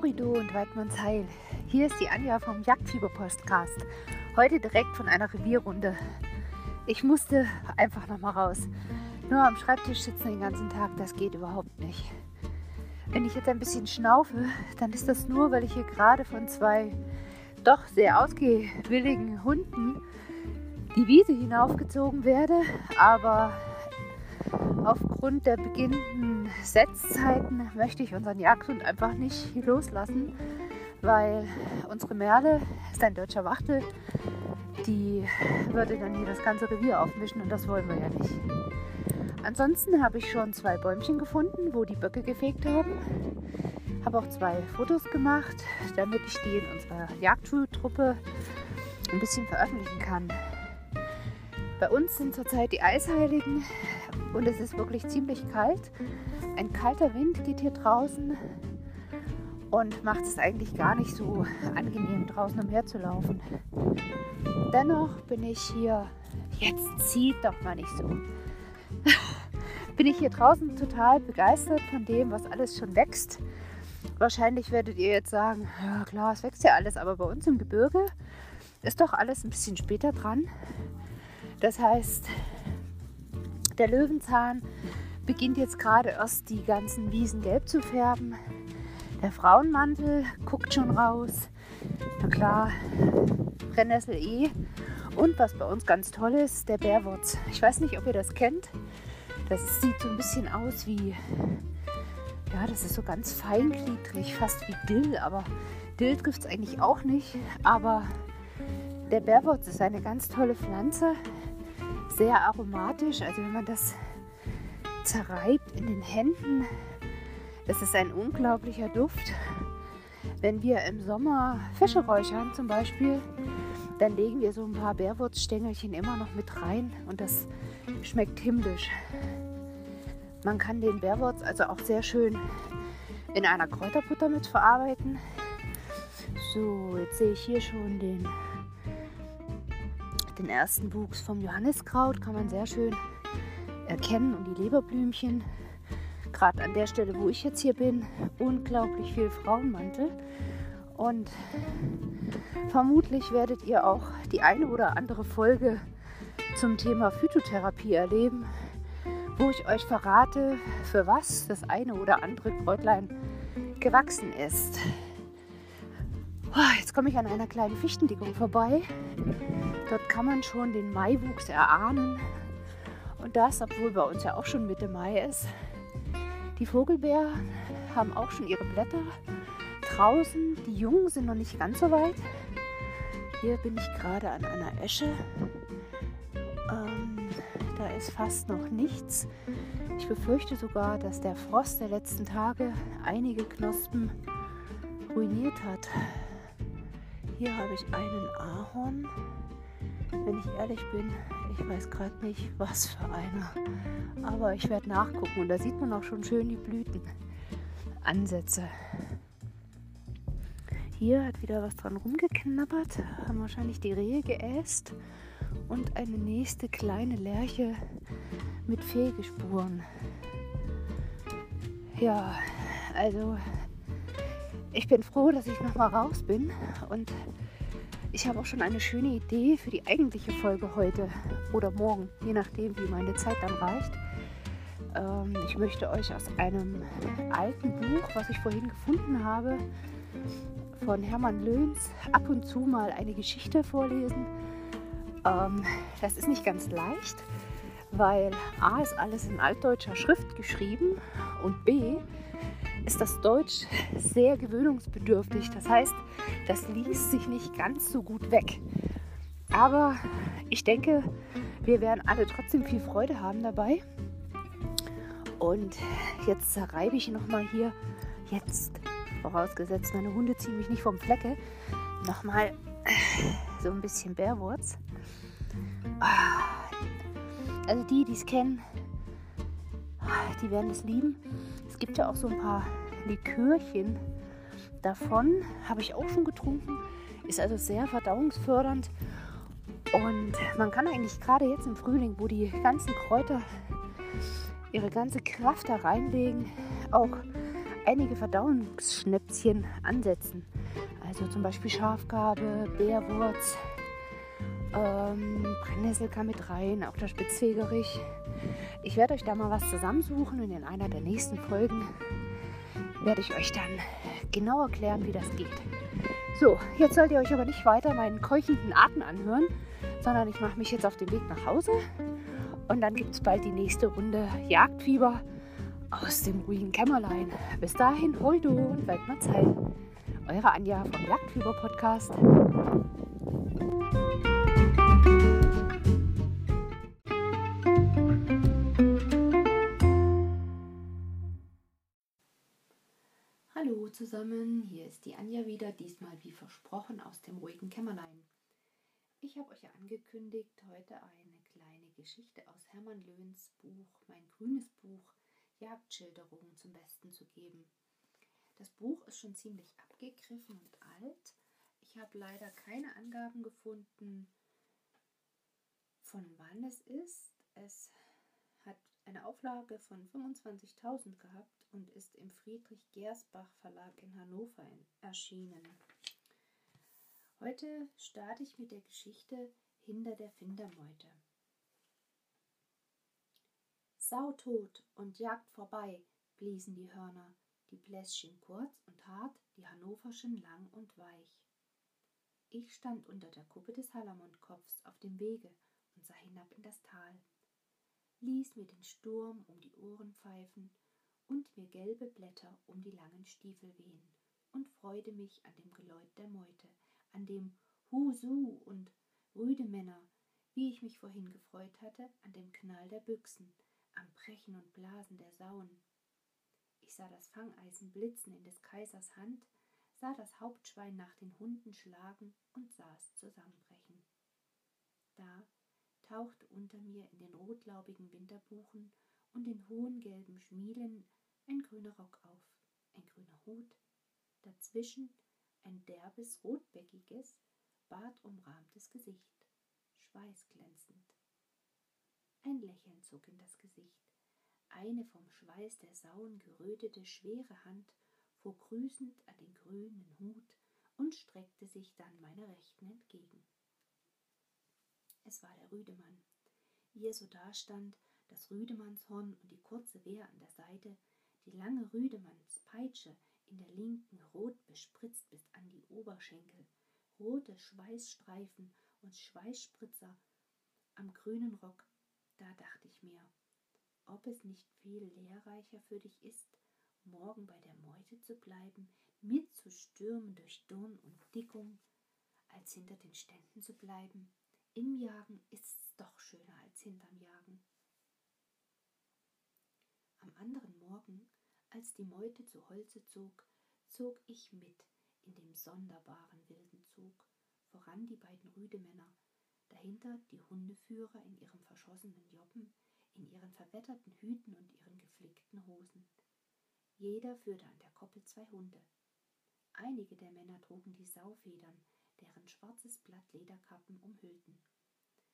Horido und Weidmannsheil. Hier ist die Anja vom Jagdfieber-Podcast. Heute direkt von einer Revierrunde. Ich musste einfach noch mal raus. Nur am Schreibtisch sitzen den ganzen Tag, das geht überhaupt nicht. Wenn ich jetzt ein bisschen schnaufe, dann ist das nur, weil ich hier gerade von zwei doch sehr ausgewilligen Hunden die Wiese hinaufgezogen werde. Aber aufgrund der beginnenden Setzzeiten möchte ich unseren Jagdhund einfach nicht loslassen, weil unsere Merle ist ein deutscher Wachtel, die würde dann hier das ganze Revier aufmischen und das wollen wir ja nicht. Ansonsten habe ich schon zwei Bäumchen gefunden, wo die Böcke gefegt haben. Habe auch zwei Fotos gemacht, damit ich die in unserer Jagdtruppe ein bisschen veröffentlichen kann. Bei uns sind zurzeit die Eisheiligen und es ist wirklich ziemlich kalt. Ein kalter Wind geht hier draußen und macht es eigentlich gar nicht so angenehm, draußen umherzulaufen. Dennoch bin ich hier, jetzt zieht doch mal nicht so, bin ich hier draußen total begeistert von dem, was alles schon wächst. Wahrscheinlich werdet ihr jetzt sagen, ja klar, es wächst ja alles, aber bei uns im Gebirge ist doch alles ein bisschen später dran. Das heißt, der Löwenzahn beginnt jetzt gerade erst die ganzen Wiesen gelb zu färben. Der Frauenmantel guckt schon raus. Na klar, Brennnessel eh. Und was bei uns ganz toll ist, der Bärwurz. Ich weiß nicht, ob ihr das kennt. Das sieht so ein bisschen aus wie, ja, das ist so ganz feingliedrig, fast wie Dill. Aber Dill trifft es eigentlich auch nicht. Aber der Bärwurz ist eine ganz tolle Pflanze sehr aromatisch. Also wenn man das zerreibt in den Händen, das ist ein unglaublicher Duft. Wenn wir im Sommer Fische räuchern zum Beispiel, dann legen wir so ein paar Bärwurzstängelchen immer noch mit rein und das schmeckt himmlisch. Man kann den Bärwurz also auch sehr schön in einer Kräuterbutter mit verarbeiten. So, jetzt sehe ich hier schon den den ersten Wuchs vom Johanniskraut kann man sehr schön erkennen und die Leberblümchen. Gerade an der Stelle, wo ich jetzt hier bin, unglaublich viel Frauenmantel. Und vermutlich werdet ihr auch die eine oder andere Folge zum Thema Phytotherapie erleben, wo ich euch verrate, für was das eine oder andere Kräutlein gewachsen ist. Jetzt komme ich an einer kleinen Fichtendickung vorbei. Dort kann man schon den Maiwuchs erahnen. Und das, obwohl bei uns ja auch schon Mitte Mai ist. Die Vogelbeeren haben auch schon ihre Blätter draußen. Die Jungen sind noch nicht ganz so weit. Hier bin ich gerade an einer Esche. Ähm, da ist fast noch nichts. Ich befürchte sogar, dass der Frost der letzten Tage einige Knospen ruiniert hat. Hier habe ich einen Ahorn. Wenn ich ehrlich bin, ich weiß gerade nicht, was für einer. Aber ich werde nachgucken und da sieht man auch schon schön die Blütenansätze. Hier hat wieder was dran rumgeknabbert, haben wahrscheinlich die Rehe geäst und eine nächste kleine Lerche mit Fegespuren. Ja, also ich bin froh, dass ich noch mal raus bin und ich habe auch schon eine schöne Idee für die eigentliche Folge heute oder morgen, je nachdem, wie meine Zeit dann reicht. Ähm, ich möchte euch aus einem alten Buch, was ich vorhin gefunden habe, von Hermann Löhns ab und zu mal eine Geschichte vorlesen. Ähm, das ist nicht ganz leicht, weil A ist alles in altdeutscher Schrift geschrieben und B ist das Deutsch sehr gewöhnungsbedürftig. Das heißt, das liest sich nicht ganz so gut weg. Aber ich denke, wir werden alle trotzdem viel Freude haben dabei. Und jetzt zerreibe ich nochmal hier, jetzt vorausgesetzt, meine Hunde ziehen mich nicht vom Flecke, nochmal so ein bisschen Bärwurz. Also die, die es kennen, die werden es lieben gibt ja auch so ein paar Likörchen davon. Habe ich auch schon getrunken. Ist also sehr verdauungsfördernd. Und man kann eigentlich gerade jetzt im Frühling, wo die ganzen Kräuter ihre ganze Kraft da reinlegen, auch einige Verdauungsschnäpschen ansetzen. Also zum Beispiel Schafgarbe, Bärwurz, ähm, Brennnessel kam mit rein, auch der Spitzwegerich. Ich werde euch da mal was zusammensuchen und in einer der nächsten Folgen werde ich euch dann genau erklären, wie das geht. So, jetzt sollt ihr euch aber nicht weiter meinen keuchenden Atem anhören, sondern ich mache mich jetzt auf den Weg nach Hause und dann gibt es bald die nächste Runde Jagdfieber aus dem ruhigen Kämmerlein. Bis dahin, hol du und Zeit. Eure Anja vom Jagdfieber Podcast. Hallo zusammen, hier ist die Anja wieder, diesmal wie versprochen aus dem ruhigen Kämmerlein. Ich habe euch ja angekündigt, heute eine kleine Geschichte aus Hermann Löhns Buch, mein grünes Buch, Jagdschilderungen zum Besten zu geben. Das Buch ist schon ziemlich abgegriffen und alt. Ich habe leider keine Angaben gefunden, von wann es ist. Es hat eine Auflage von 25.000 gehabt und ist im Friedrich Gersbach Verlag in Hannover erschienen. Heute starte ich mit der Geschichte Hinter der Findermeute. Sautot und Jagd vorbei, bliesen die Hörner, die Bläschen kurz und hart, die hannoverschen lang und weich. Ich stand unter der Kuppe des Hallermondkopfs auf dem Wege und sah hinab in das Tal, ließ mir den Sturm um die Ohren pfeifen und mir gelbe Blätter um die langen Stiefel wehen und freute mich an dem Geläut der Meute, an dem Husu und Rüdemänner, wie ich mich vorhin gefreut hatte, an dem Knall der Büchsen, am Brechen und Blasen der Sauen. Ich sah das Fangeisen blitzen in des Kaisers Hand, sah das Hauptschwein nach den Hunden schlagen und sah es zusammenbrechen. Da tauchte unter mir in den rotlaubigen Winterbuchen und den hohen gelben Schmielen ein grüner Rock auf, ein grüner Hut, dazwischen ein derbes, rotbäckiges, bartumrahmtes Gesicht, schweißglänzend. Ein Lächeln zog in das Gesicht. Eine vom Schweiß der Sauen gerötete, schwere Hand fuhr grüßend an den grünen Hut und streckte sich dann meiner Rechten entgegen. Es war der Rüdemann. Wie er so dastand, das Rüdemannshorn und die kurze Wehr an der Seite, die lange Rüdemannspeitsche in der linken rot bespritzt bis an die Oberschenkel, rote Schweißstreifen und Schweißspritzer am grünen Rock, da dachte ich mir, ob es nicht viel lehrreicher für dich ist, morgen bei der Meute zu bleiben, mitzustürmen durch Dorn und Dickung, als hinter den Ständen zu bleiben. Im Jagen ist's doch schöner als hinterm Jagen. Am anderen Morgen als die Meute zu Holze zog, zog ich mit in dem sonderbaren wilden Zug, voran die beiden Rüdemänner, dahinter die Hundeführer in ihrem verschossenen Joppen, in ihren verwetterten Hüten und ihren geflickten Hosen. Jeder führte an der Koppel zwei Hunde. Einige der Männer trugen die Saufedern, deren schwarzes Blatt Lederkappen umhüllten.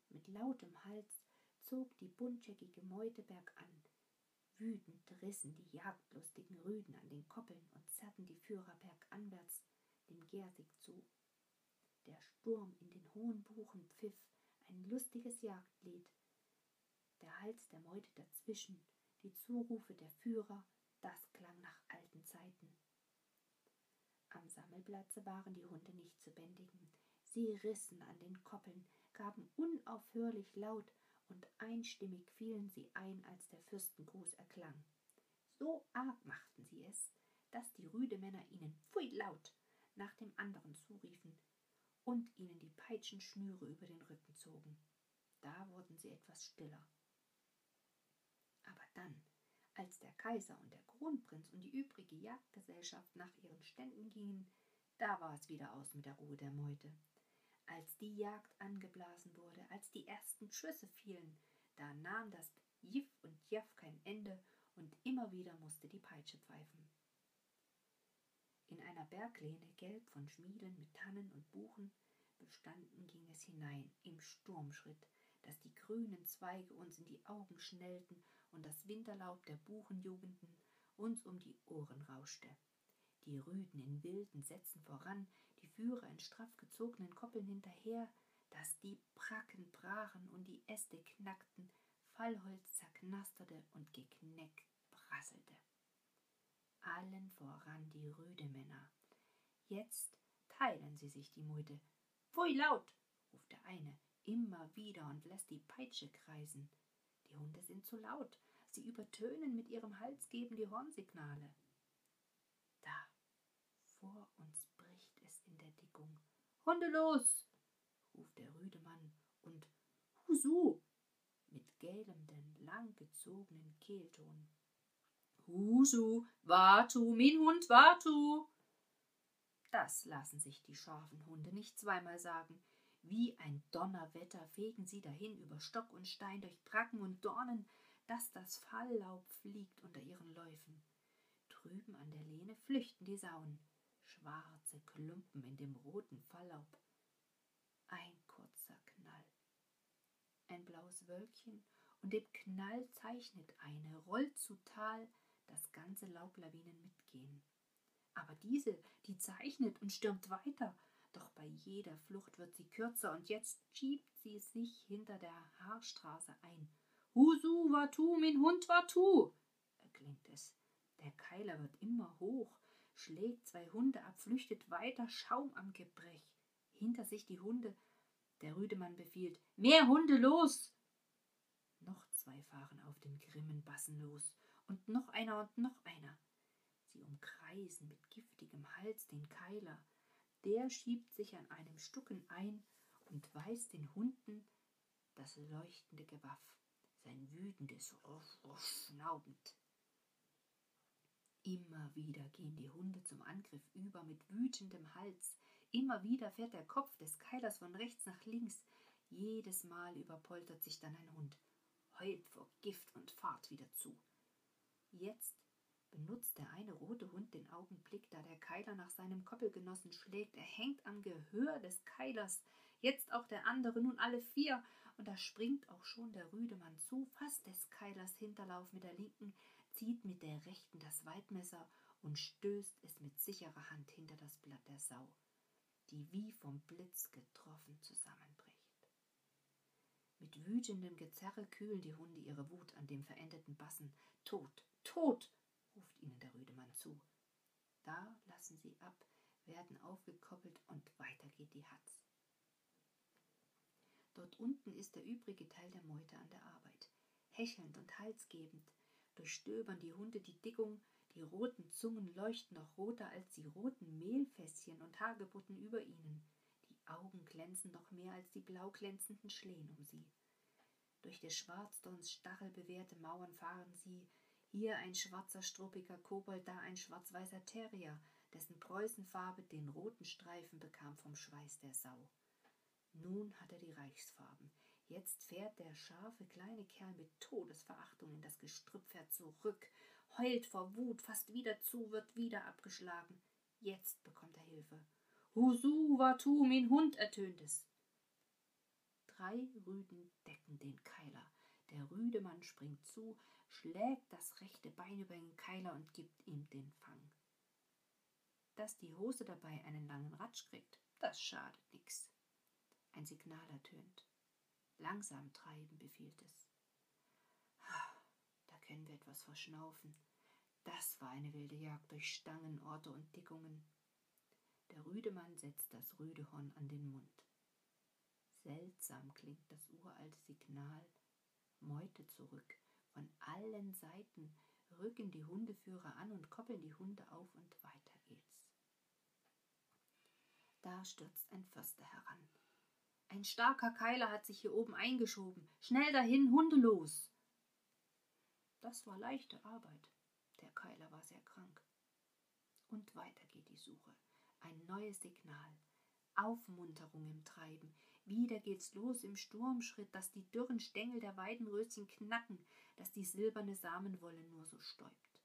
Mit lautem Hals zog die buntscheckige Meute bergan, Wütend rissen die jagdlustigen Rüden an den Koppeln und zerrten die Führer berganwärts dem Gersig zu. Der Sturm in den hohen Buchen pfiff ein lustiges Jagdlied. Der Hals der Meute dazwischen, die Zurufe der Führer, das klang nach alten Zeiten. Am Sammelplatze waren die Hunde nicht zu bändigen. Sie rissen an den Koppeln, gaben unaufhörlich laut und einstimmig fielen sie ein, als der Fürstengruß erklang. So arg machten sie es, dass die Rüdemänner ihnen pfui laut nach dem anderen zuriefen und ihnen die Peitschenschnüre über den Rücken zogen. Da wurden sie etwas stiller. Aber dann, als der Kaiser und der Kronprinz und die übrige Jagdgesellschaft nach ihren Ständen gingen, da war es wieder aus mit der Ruhe der Meute. Als die Jagd angeblasen wurde, als die ersten Schüsse fielen, da nahm das Jiff und Jaff kein Ende und immer wieder musste die Peitsche pfeifen. In einer Berglehne, gelb von Schmieden mit Tannen und Buchen, bestanden ging es hinein im Sturmschritt, dass die grünen Zweige uns in die Augen schnellten und das Winterlaub der Buchenjugenden uns um die Ohren rauschte. Die Rüden in wilden Sätzen voran, die Führer in straff gezogenen Koppeln hinterher, dass die Bracken brachen und die Äste knackten, Fallholz zerknasterte und gekneckt prasselte. Allen voran die Rüdemänner. Jetzt teilen sie sich die Meute. Pfui laut, ruft der eine immer wieder und lässt die Peitsche kreisen. Die Hunde sind zu laut, sie übertönen mit ihrem Halsgeben die Hornsignale. Da, vor uns bricht es in der Dickung. Hunde los! ruft der rüde Mann und Husu! mit gellendem, langgezogenen Kehlton. Husu, Watu, min Hund, Watu! Das lassen sich die scharfen Hunde nicht zweimal sagen. Wie ein Donnerwetter fegen sie dahin über Stock und Stein, durch Bracken und Dornen, dass das Falllaub fliegt unter ihren Läufen. Drüben an der Lehne flüchten die Sauen, schwarze Klumpen in dem roten Falllaub. Ein kurzer Knall. Ein blaues Wölkchen und dem Knall zeichnet eine, rollt zu Tal, das ganze Laublawinen mitgehen. Aber diese, die zeichnet und stürmt weiter, doch bei jeder Flucht wird sie kürzer und jetzt schiebt sie sich hinter der Haarstraße ein. Husu watu, min Hund watu, erklingt es. Der Keiler wird immer hoch, schlägt zwei Hunde ab, flüchtet weiter, Schaum am Gebrech. Hinter sich die Hunde. Der Rüdemann befiehlt: Mehr Hunde los! Noch zwei fahren auf den grimmen Bassen los, und noch einer und noch einer. Sie umkreisen mit giftigem Hals den Keiler. Der schiebt sich an einem Stucken ein und weist den Hunden das leuchtende Gewaff, sein wütendes Ruff, Ruff schnaubend. Immer wieder gehen die Hunde zum Angriff über mit wütendem Hals. Immer wieder fährt der Kopf des Keilers von rechts nach links. Jedes Mal überpoltert sich dann ein Hund, heult vor Gift und fahrt wieder zu. Jetzt benutzt der eine rote Hund den Augenblick, da der Keiler nach seinem Koppelgenossen schlägt. Er hängt am Gehör des Keilers, jetzt auch der andere, nun alle vier, und da springt auch schon der Rüdemann zu, fasst des Keilers Hinterlauf mit der linken, zieht mit der rechten das Weidmesser und stößt es mit sicherer Hand hinter das Blatt der Sau, die wie vom Blitz getroffen zusammenbricht. Mit wütendem Gezerre kühlen die Hunde ihre Wut an dem verendeten Bassen. Tot, tot, ruft ihnen der Rüdemann zu. Da lassen sie ab, werden aufgekoppelt und weiter geht die Hatz. Dort unten ist der übrige Teil der Meute an der Arbeit. Hechelnd und halsgebend durchstöbern die Hunde die Dickung, die roten Zungen leuchten noch roter als die roten Mehlfässchen und Hagebutten über ihnen. Die Augen glänzen noch mehr als die blau glänzenden Schlehen um sie. Durch des Schwarzdorns stachelbewehrte Mauern fahren sie, hier ein schwarzer, struppiger Kobold, da ein schwarz-weißer Terrier, dessen Preußenfarbe den roten Streifen bekam vom Schweiß der Sau. Nun hat er die Reichsfarben. Jetzt fährt der scharfe kleine Kerl mit Todesverachtung in das Gestrüpp zurück, heult vor Wut, fasst wieder zu, wird wieder abgeschlagen. Jetzt bekommt er Hilfe. Husu, watu, min Hund, ertönt es. Drei Rüden decken den Keiler. Der rüde Mann springt zu, schlägt das rechte Bein über den Keiler und gibt ihm den Fang. Dass die Hose dabei einen langen Ratsch kriegt, das schadet nix. Ein Signal ertönt. Langsam treiben, befiehlt es. Da können wir etwas verschnaufen. Das war eine wilde Jagd durch Stangen, Orte und Dickungen. Der rüde Mann setzt das rüde Horn an den Mund. Seltsam klingt das uralte Signal, Meute zurück. Von allen Seiten rücken die Hundeführer an und koppeln die Hunde auf und weiter geht's. Da stürzt ein Förster heran. Ein starker Keiler hat sich hier oben eingeschoben. Schnell dahin, Hunde los! Das war leichte Arbeit. Der Keiler war sehr krank. Und weiter geht die Suche. Ein neues Signal. Aufmunterung im Treiben. Wieder geht's los im Sturmschritt, dass die dürren Stängel der Weidenröschen knacken, dass die silberne Samenwolle nur so stäubt.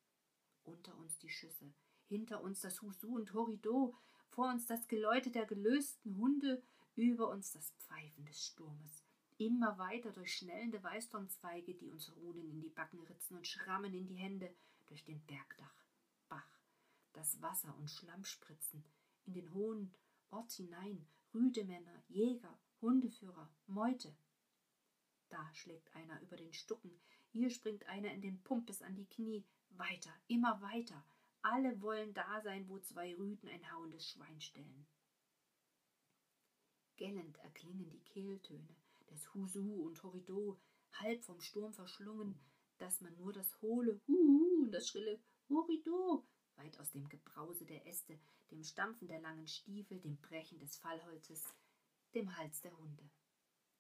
Unter uns die Schüsse, hinter uns das Husu und Horido, vor uns das Geläute der gelösten Hunde, über uns das Pfeifen des Sturmes. Immer weiter durch schnellende Weißdornzweige, die uns Runen in die Backen ritzen und Schrammen in die Hände, durch den Bergdach, Bach, das Wasser und Schlamm spritzen, in den hohen Ort hinein, rüde Männer, Jäger, Hundeführer, Meute. Da schlägt einer über den Stucken, hier springt einer in den Pumpes an die Knie, weiter, immer weiter. Alle wollen da sein, wo zwei Rüden ein hauendes Schwein stellen. Gellend erklingen die Kehltöne des Husu und Horido, halb vom Sturm verschlungen, dass man nur das hohle Huhu und das schrille Horido weit aus dem Gebrause der Äste, dem Stampfen der langen Stiefel, dem Brechen des Fallholzes, dem Hals der Hunde.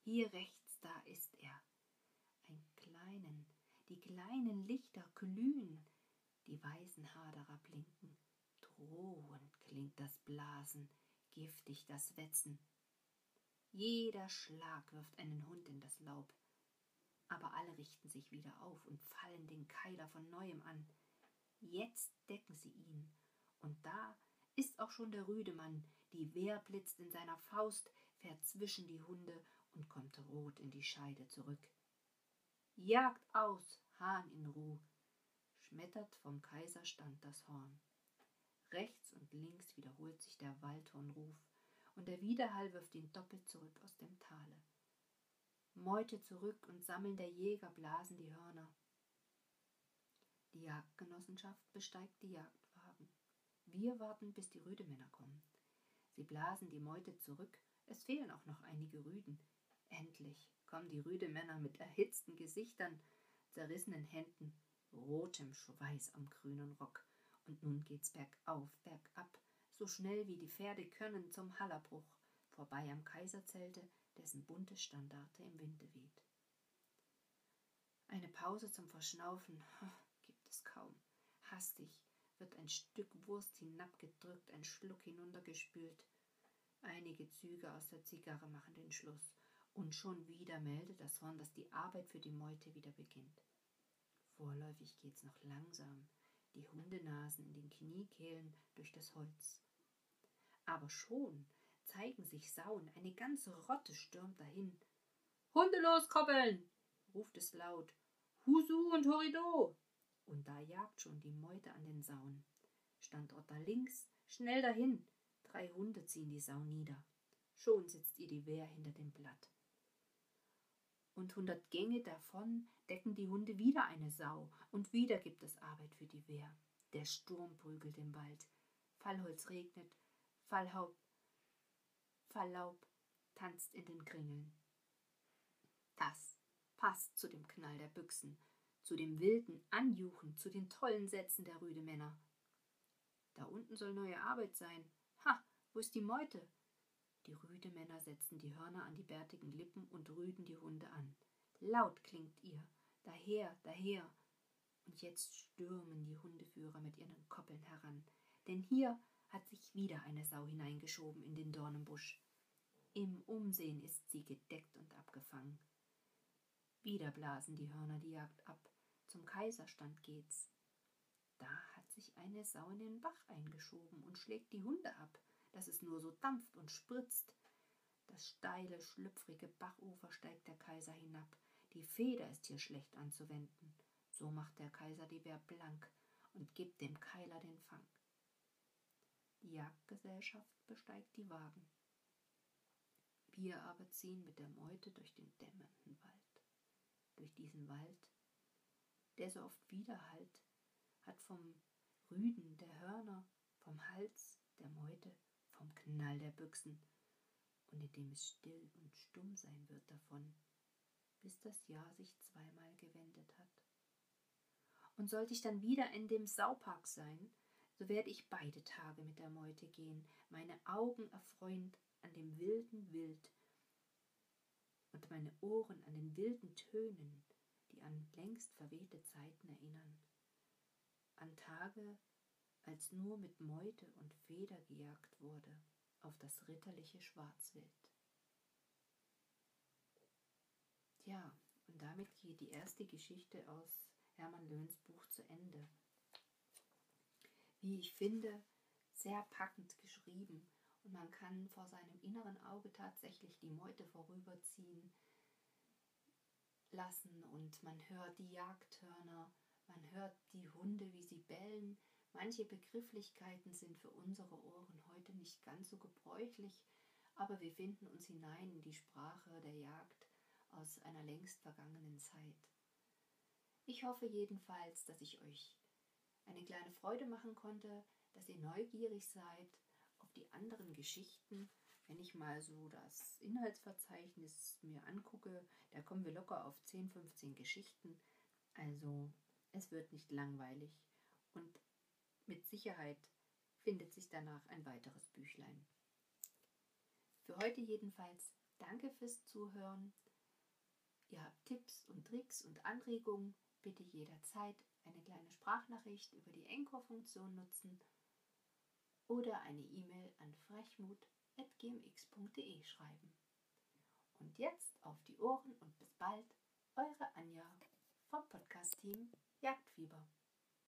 Hier rechts, da ist er. Ein kleinen, die kleinen Lichter glühen, die weißen Haderer blinken. Drohend klingt das Blasen, giftig das Wetzen. Jeder Schlag wirft einen Hund in das Laub. Aber alle richten sich wieder auf und fallen den Keiler von neuem an. Jetzt decken sie ihn, und da ist auch schon der Rüdemann, die Wehr blitzt in seiner Faust, fährt zwischen die Hunde und kommt rot in die Scheide zurück. Jagd aus, Hahn in Ruh, schmettert vom Kaiserstand das Horn. Rechts und links wiederholt sich der Waldhornruf, und der Widerhall wirft ihn doppelt zurück aus dem Tale. Meute zurück und sammeln der Jäger blasen die Hörner. Die Jagdgenossenschaft besteigt die Jagdwagen. Wir warten, bis die Rüdemänner kommen. Sie blasen die Meute zurück. Es fehlen auch noch einige Rüden. Endlich kommen die Rüdemänner mit erhitzten Gesichtern, zerrissenen Händen, rotem Schweiß am grünen Rock. Und nun geht's bergauf, bergab, so schnell wie die Pferde können, zum Hallerbruch, vorbei am Kaiserzelte, dessen bunte Standarte im Winde weht. Eine Pause zum Verschnaufen gibt es kaum. Hastig wird ein Stück Wurst hinabgedrückt, ein Schluck hinuntergespült. Einige Züge aus der Zigarre machen den Schluss, und schon wieder meldet das Horn, dass die Arbeit für die Meute wieder beginnt. Vorläufig geht's noch langsam, die Hundenasen in den Kniekehlen durch das Holz. Aber schon zeigen sich Sauen, eine ganze Rotte stürmt dahin. Hunde loskoppeln! ruft es laut. Husu und Horido! Und da jagt schon die Meute an den Sauen. Standort da links, schnell dahin. Drei Hunde ziehen die Sau nieder. Schon sitzt ihr die Wehr hinter dem Blatt. Und hundert Gänge davon decken die Hunde wieder eine Sau, und wieder gibt es Arbeit für die Wehr. Der Sturm prügelt im Wald. Fallholz regnet, Fallhaupt, Falllaub tanzt in den Kringeln. Das passt zu dem Knall der Büchsen, zu dem wilden Anjuchen, zu den tollen Sätzen der Rüdemänner. Da unten soll neue Arbeit sein. Ha, wo ist die Meute? Die Rüdemänner setzen die Hörner an die bärtigen Lippen und rüden die Hunde an. Laut klingt ihr. Daher, daher. Und jetzt stürmen die Hundeführer mit ihren Koppeln heran. Denn hier hat sich wieder eine Sau hineingeschoben in den Dornenbusch. Im Umsehen ist sie gedeckt und abgefangen. Wieder blasen die Hörner die Jagd ab. Zum Kaiserstand geht's. Da hat sich eine Sau in den Bach eingeschoben und schlägt die Hunde ab, dass es nur so dampft und spritzt. Das steile, schlüpfrige Bachufer steigt der Kaiser hinab. Die Feder ist hier schlecht anzuwenden. So macht der Kaiser die Wehr blank und gibt dem Keiler den Fang. Die Jagdgesellschaft besteigt die Wagen. Wir aber ziehen mit der Meute durch den dämmernden Wald. Durch diesen Wald, der so oft widerhallt, hat vom Rüden der Hörner, vom Hals der Meute, vom Knall der Büchsen, und in dem es still und stumm sein wird davon, bis das Jahr sich zweimal gewendet hat. Und sollte ich dann wieder in dem Saupark sein, so werde ich beide Tage mit der Meute gehen, meine Augen erfreuend an dem wilden Wild und meine Ohren an den wilden Tönen, die an längst verwehte Zeiten erinnern, an Tage, als nur mit Meute und Feder gejagt wurde auf das ritterliche Schwarzwild. Tja, und damit geht die erste Geschichte aus Hermann Löhns Buch zu Ende wie ich finde, sehr packend geschrieben und man kann vor seinem inneren Auge tatsächlich die Meute vorüberziehen, lassen und man hört die Jagdhörner, man hört die Hunde, wie sie bellen. Manche Begrifflichkeiten sind für unsere Ohren heute nicht ganz so gebräuchlich, aber wir finden uns hinein in die Sprache der Jagd aus einer längst vergangenen Zeit. Ich hoffe jedenfalls, dass ich euch eine kleine Freude machen konnte, dass ihr neugierig seid auf die anderen Geschichten. Wenn ich mal so das Inhaltsverzeichnis mir angucke, da kommen wir locker auf 10, 15 Geschichten. Also es wird nicht langweilig und mit Sicherheit findet sich danach ein weiteres Büchlein. Für heute jedenfalls danke fürs Zuhören. Ihr habt Tipps und Tricks und Anregungen, bitte jederzeit eine kleine Sprachnachricht über die Encore-Funktion nutzen oder eine E-Mail an frechmut.gmx.de schreiben. Und jetzt auf die Ohren und bis bald, eure Anja vom Podcast-Team Jagdfieber.